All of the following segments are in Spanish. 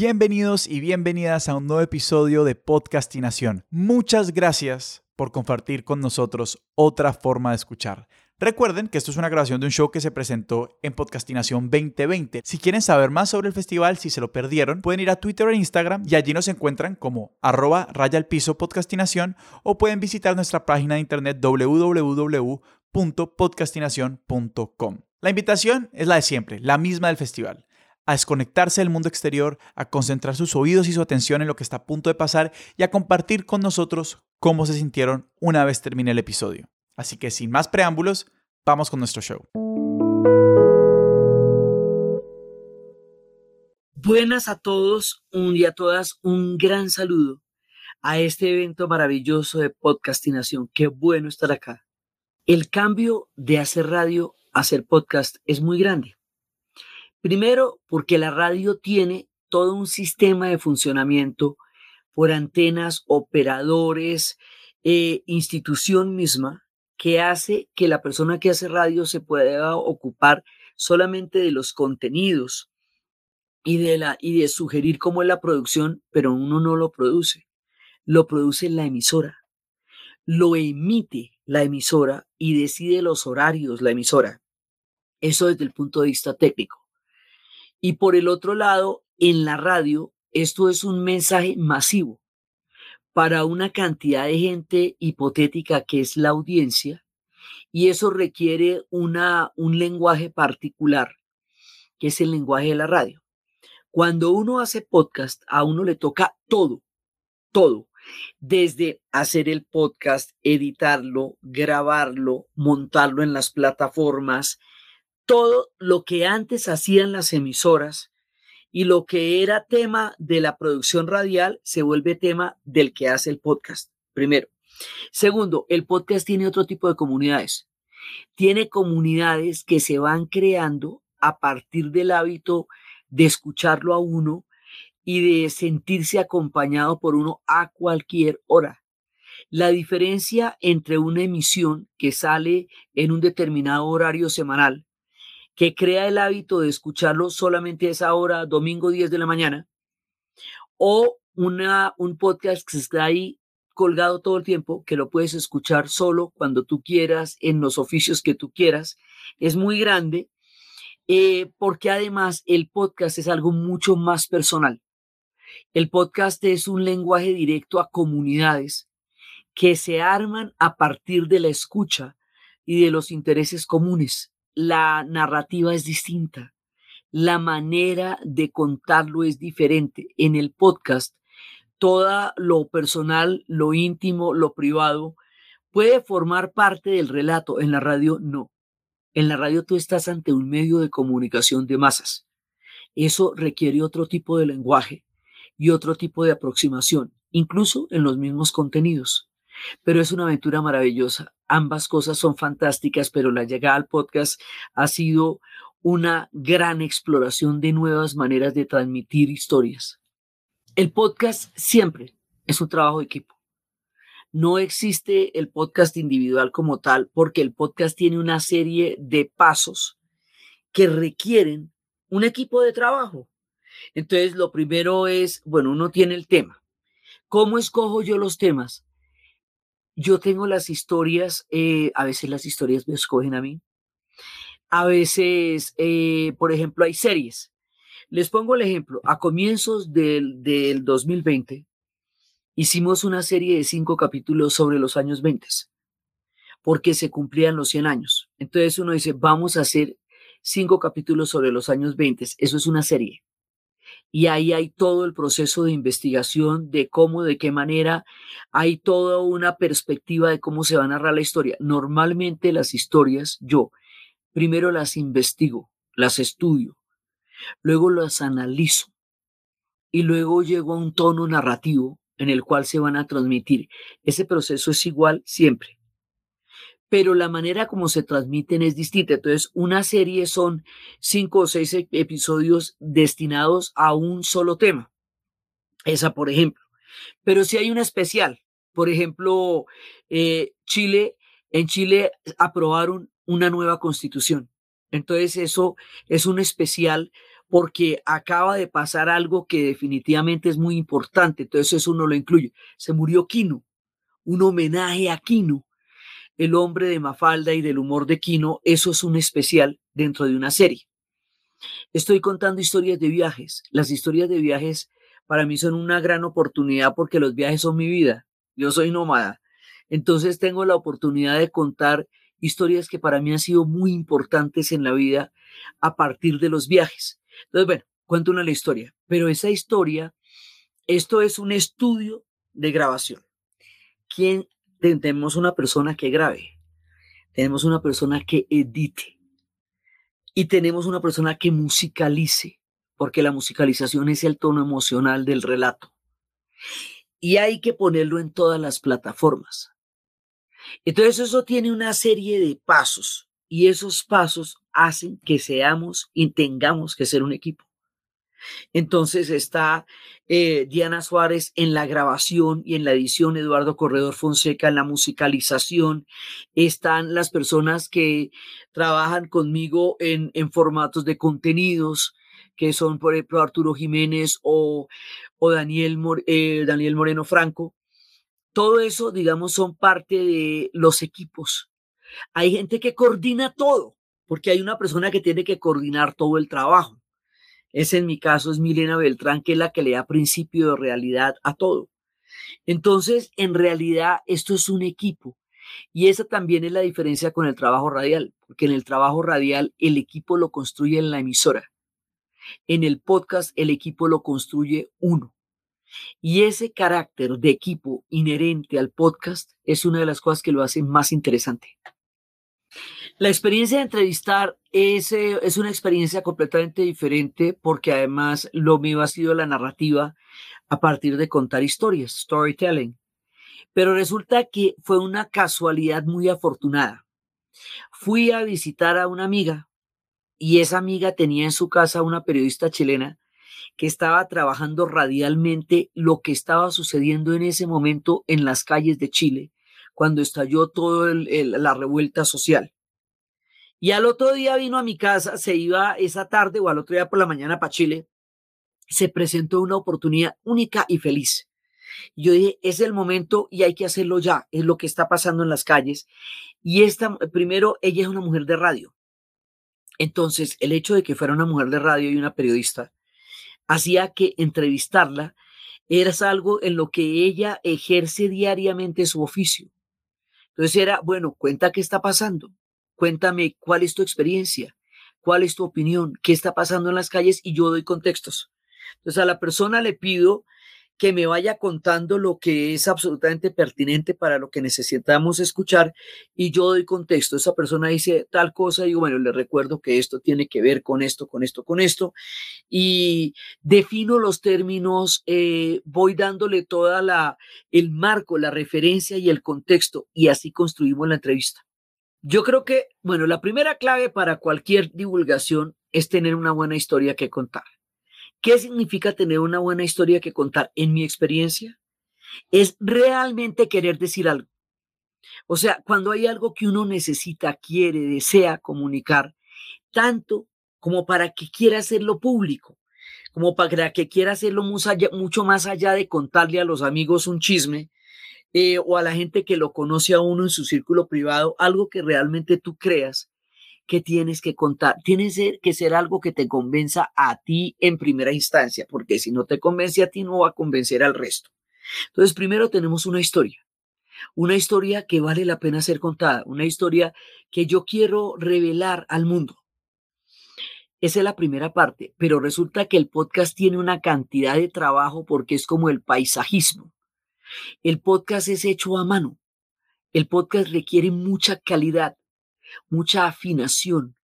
Bienvenidos y bienvenidas a un nuevo episodio de Podcastinación. Muchas gracias por compartir con nosotros otra forma de escuchar. Recuerden que esto es una grabación de un show que se presentó en Podcastinación 2020. Si quieren saber más sobre el festival, si se lo perdieron, pueden ir a Twitter e Instagram y allí nos encuentran como arroba raya al piso podcastinación o pueden visitar nuestra página de internet www.podcastinación.com. La invitación es la de siempre, la misma del festival a desconectarse del mundo exterior, a concentrar sus oídos y su atención en lo que está a punto de pasar y a compartir con nosotros cómo se sintieron una vez termine el episodio. Así que sin más preámbulos, vamos con nuestro show. Buenas a todos un, y a todas, un gran saludo a este evento maravilloso de podcastinación. Qué bueno estar acá. El cambio de hacer radio a hacer podcast es muy grande. Primero, porque la radio tiene todo un sistema de funcionamiento por antenas, operadores, eh, institución misma, que hace que la persona que hace radio se pueda ocupar solamente de los contenidos y de, la, y de sugerir cómo es la producción, pero uno no lo produce. Lo produce la emisora. Lo emite la emisora y decide los horarios la emisora. Eso desde el punto de vista técnico. Y por el otro lado, en la radio, esto es un mensaje masivo para una cantidad de gente hipotética que es la audiencia, y eso requiere una, un lenguaje particular, que es el lenguaje de la radio. Cuando uno hace podcast, a uno le toca todo, todo, desde hacer el podcast, editarlo, grabarlo, montarlo en las plataformas, todo lo que antes hacían las emisoras y lo que era tema de la producción radial se vuelve tema del que hace el podcast, primero. Segundo, el podcast tiene otro tipo de comunidades. Tiene comunidades que se van creando a partir del hábito de escucharlo a uno y de sentirse acompañado por uno a cualquier hora. La diferencia entre una emisión que sale en un determinado horario semanal que crea el hábito de escucharlo solamente a esa hora, domingo 10 de la mañana, o una, un podcast que está ahí colgado todo el tiempo, que lo puedes escuchar solo cuando tú quieras, en los oficios que tú quieras, es muy grande, eh, porque además el podcast es algo mucho más personal. El podcast es un lenguaje directo a comunidades que se arman a partir de la escucha y de los intereses comunes la narrativa es distinta, la manera de contarlo es diferente. En el podcast, todo lo personal, lo íntimo, lo privado puede formar parte del relato, en la radio no. En la radio tú estás ante un medio de comunicación de masas. Eso requiere otro tipo de lenguaje y otro tipo de aproximación, incluso en los mismos contenidos. Pero es una aventura maravillosa. Ambas cosas son fantásticas, pero la llegada al podcast ha sido una gran exploración de nuevas maneras de transmitir historias. El podcast siempre es un trabajo de equipo. No existe el podcast individual como tal porque el podcast tiene una serie de pasos que requieren un equipo de trabajo. Entonces, lo primero es, bueno, uno tiene el tema. ¿Cómo escojo yo los temas? Yo tengo las historias, eh, a veces las historias me escogen a mí, a veces, eh, por ejemplo, hay series. Les pongo el ejemplo, a comienzos del, del 2020 hicimos una serie de cinco capítulos sobre los años 20, porque se cumplían los 100 años. Entonces uno dice, vamos a hacer cinco capítulos sobre los años 20, eso es una serie y ahí hay todo el proceso de investigación de cómo, de qué manera, hay toda una perspectiva de cómo se va a narrar la historia. Normalmente las historias yo primero las investigo, las estudio, luego las analizo y luego llego a un tono narrativo en el cual se van a transmitir. Ese proceso es igual siempre pero la manera como se transmiten es distinta. Entonces, una serie son cinco o seis e, episodios destinados a un solo tema. Esa, por ejemplo. Pero si hay una especial, por ejemplo, eh, Chile, en Chile aprobaron una nueva constitución. Entonces, eso es un especial porque acaba de pasar algo que definitivamente es muy importante, entonces eso no lo incluye. Se murió Quino, un homenaje a Quino, el hombre de Mafalda y del humor de Quino, eso es un especial dentro de una serie. Estoy contando historias de viajes. Las historias de viajes para mí son una gran oportunidad porque los viajes son mi vida. Yo soy nómada. Entonces tengo la oportunidad de contar historias que para mí han sido muy importantes en la vida a partir de los viajes. Entonces, bueno, cuento una la historia, pero esa historia, esto es un estudio de grabación. ¿Quién tenemos una persona que grabe? Tenemos una persona que edite y tenemos una persona que musicalice, porque la musicalización es el tono emocional del relato. Y hay que ponerlo en todas las plataformas. Entonces eso tiene una serie de pasos y esos pasos hacen que seamos y tengamos que ser un equipo. Entonces está eh, Diana Suárez en la grabación y en la edición, Eduardo Corredor Fonseca en la musicalización, están las personas que trabajan conmigo en, en formatos de contenidos, que son por ejemplo Arturo Jiménez o, o Daniel, eh, Daniel Moreno Franco, todo eso, digamos, son parte de los equipos. Hay gente que coordina todo, porque hay una persona que tiene que coordinar todo el trabajo. Ese en mi caso es Milena Beltrán, que es la que le da principio de realidad a todo. Entonces, en realidad, esto es un equipo. Y esa también es la diferencia con el trabajo radial, porque en el trabajo radial el equipo lo construye en la emisora. En el podcast el equipo lo construye uno. Y ese carácter de equipo inherente al podcast es una de las cosas que lo hace más interesante. La experiencia de entrevistar es, eh, es una experiencia completamente diferente porque además lo mío ha sido la narrativa a partir de contar historias, storytelling. Pero resulta que fue una casualidad muy afortunada. Fui a visitar a una amiga y esa amiga tenía en su casa una periodista chilena que estaba trabajando radialmente lo que estaba sucediendo en ese momento en las calles de Chile, cuando estalló toda la revuelta social. Y al otro día vino a mi casa, se iba esa tarde o al otro día por la mañana para Chile, se presentó una oportunidad única y feliz. yo dije, es el momento y hay que hacerlo ya, es lo que está pasando en las calles. Y esta, primero, ella es una mujer de radio. Entonces, el hecho de que fuera una mujer de radio y una periodista hacía que entrevistarla era algo en lo que ella ejerce diariamente su oficio. Entonces era, bueno, cuenta qué está pasando, cuéntame cuál es tu experiencia, cuál es tu opinión, qué está pasando en las calles y yo doy contextos. Entonces a la persona le pido que me vaya contando lo que es absolutamente pertinente para lo que necesitamos escuchar y yo doy contexto. Esa persona dice tal cosa y bueno, le recuerdo que esto tiene que ver con esto, con esto, con esto y defino los términos, eh, voy dándole toda la el marco, la referencia y el contexto y así construimos la entrevista. Yo creo que, bueno, la primera clave para cualquier divulgación es tener una buena historia que contar. ¿Qué significa tener una buena historia que contar? En mi experiencia, es realmente querer decir algo. O sea, cuando hay algo que uno necesita, quiere, desea comunicar, tanto como para que quiera hacerlo público, como para que quiera hacerlo mucho más allá de contarle a los amigos un chisme eh, o a la gente que lo conoce a uno en su círculo privado, algo que realmente tú creas que tienes que contar. Tiene que ser algo que te convenza a ti en primera instancia, porque si no te convence a ti, no va a convencer al resto. Entonces, primero tenemos una historia, una historia que vale la pena ser contada, una historia que yo quiero revelar al mundo. Esa es la primera parte, pero resulta que el podcast tiene una cantidad de trabajo porque es como el paisajismo. El podcast es hecho a mano. El podcast requiere mucha calidad, mucha afinación,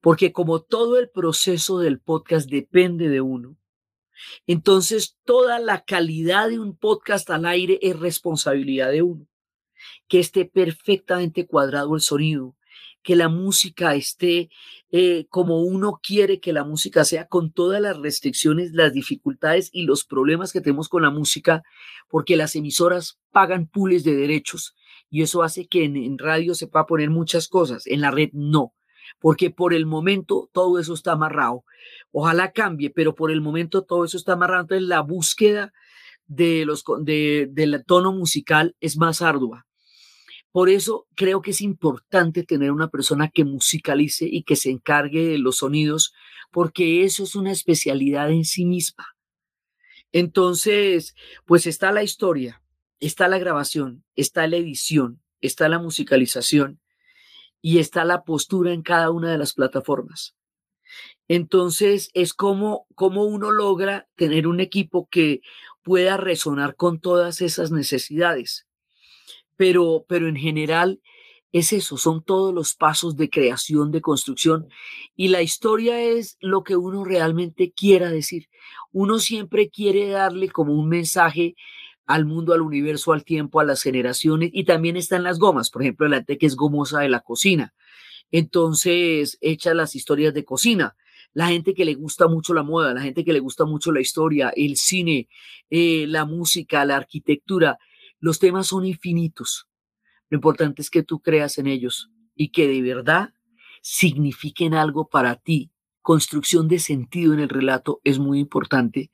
porque como todo el proceso del podcast depende de uno, entonces toda la calidad de un podcast al aire es responsabilidad de uno. Que esté perfectamente cuadrado el sonido, que la música esté eh, como uno quiere que la música sea, con todas las restricciones, las dificultades y los problemas que tenemos con la música, porque las emisoras pagan pules de derechos y eso hace que en, radio se pueda poner muchas cosas, en la red no. porque por el momento todo eso está amarrado. Ojalá cambie, pero por el momento todo eso está amarrado. Entonces la búsqueda de los, de, del tono musical es más ardua. Por eso creo que es importante tener una persona que musicalice y que se encargue de los sonidos, porque eso es una especialidad en sí misma. Entonces, pues está la historia, está la grabación, está la edición, está la musicalización y está la postura en cada una de las plataformas. Entonces, es como, como uno logra tener un equipo que pueda resonar con todas esas necesidades. Pero, pero en general es eso, son todos los pasos de creación, de construcción. Y la historia es lo que uno realmente quiera decir. Uno siempre quiere darle como un mensaje al mundo, al universo, al tiempo, a las generaciones. Y también están las gomas, por ejemplo, la que es gomosa de la cocina. Entonces, echa las historias de cocina. La gente que le gusta mucho la moda, la gente que le gusta mucho la historia, el cine, eh, la música, la arquitectura, los temas son infinitos lo importante es que tú creas en ellos y que de verdad signifiquen algo para ti. Construcción de sentido en el relato es muy importante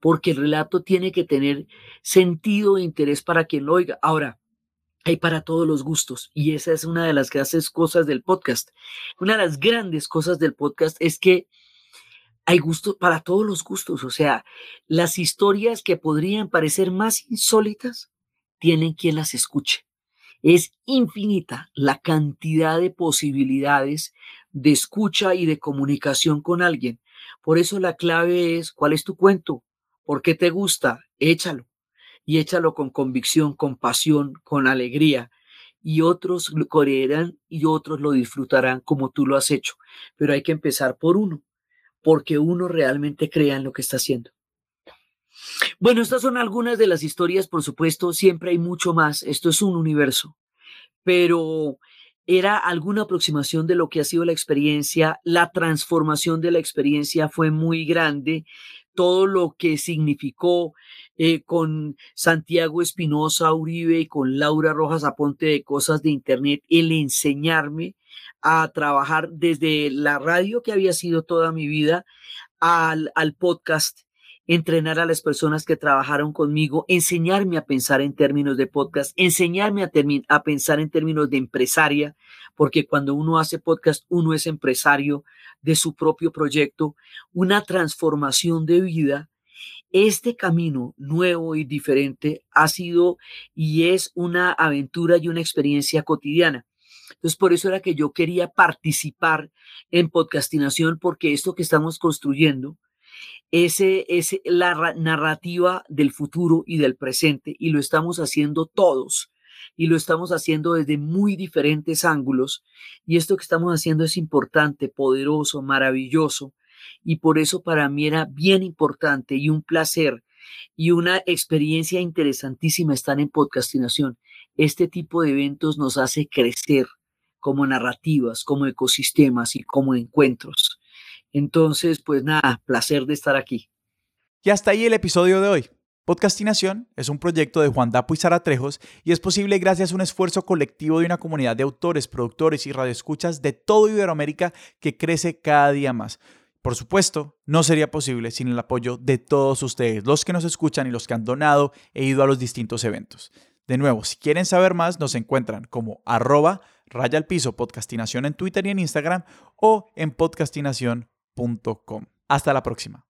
porque el relato tiene que tener sentido e interés para quien lo oiga. Ahora, hay para todos los gustos y esa es una de las grandes cosas del podcast. Una de las grandes cosas del podcast es que hay gusto para todos los gustos, o sea, las historias que podrían parecer más insólitas tienen quien las escuche. Es infinita la cantidad de posibilidades de escucha y de comunicación con alguien. Por eso la clave es, ¿cuál es tu cuento? ¿Por qué te gusta? Échalo. Y échalo con convicción, con pasión, con alegría. Y otros lo creerán y otros lo disfrutarán como tú lo has hecho. Pero hay que empezar por uno, porque uno realmente crea en lo que está haciendo. Bueno, estas son algunas de las historias, por supuesto, siempre hay mucho más, esto es un universo, pero era alguna aproximación de lo que ha sido la experiencia, la transformación de la experiencia fue muy grande, todo lo que significó eh, con Santiago Espinosa Uribe y con Laura Rojas Aponte de Cosas de Internet, el enseñarme a trabajar desde la radio que había sido toda mi vida al, al podcast entrenar a las personas que trabajaron conmigo, enseñarme a pensar en términos de podcast, enseñarme a, pensar en términos de empresaria, porque cuando uno hace podcast, uno es empresario de su propio proyecto, una transformación de vida. Este camino nuevo y diferente ha sido y es una aventura y una experiencia cotidiana. Entonces, por eso era que yo quería participar en podcastinación, porque esto que estamos construyendo, ese es la narrativa del futuro y del presente y lo estamos haciendo todos y lo estamos haciendo desde muy diferentes ángulos y esto que estamos haciendo es importante, poderoso, maravilloso y por eso para mí era bien importante y un placer y una experiencia interesantísima estar en podcastinación. Este tipo de eventos nos hace crecer como narrativas, como ecosistemas y como encuentros. Entonces, pues nada, placer de estar aquí. Y hasta ahí el episodio de hoy. Podcastinación es un proyecto de Juan Dapo y Sara Trejos y es posible gracias a un esfuerzo colectivo de una comunidad de autores, productores y radioescuchas de todo Iberoamérica que crece cada día más. Por supuesto, no sería posible sin el apoyo de todos ustedes, los que nos escuchan y los que han donado e ido a los distintos eventos. De nuevo, si quieren saber más, nos encuentran como arroba raya al piso podcastinación en Twitter y en Instagram o en podcastinación.com. Hasta la próxima.